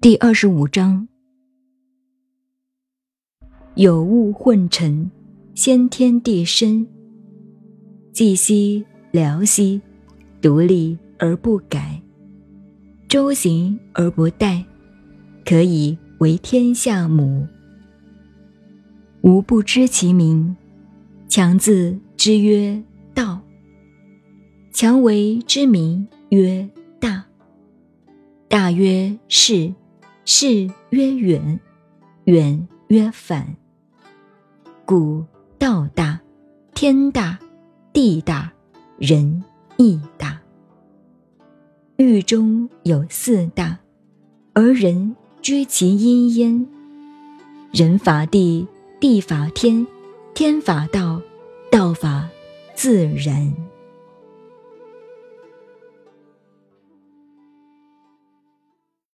第二十五章：有物混尘，先天地生。寂兮寥兮，独立而不改，周行而不殆，可以为天下母。吾不知其名，强自之曰道。强为之名曰大。大曰是。是曰远，远曰反。故道大，天大，地大，人亦大。狱中有四大，而人居其阴焉。人法地，地法天，天法道，道法自然。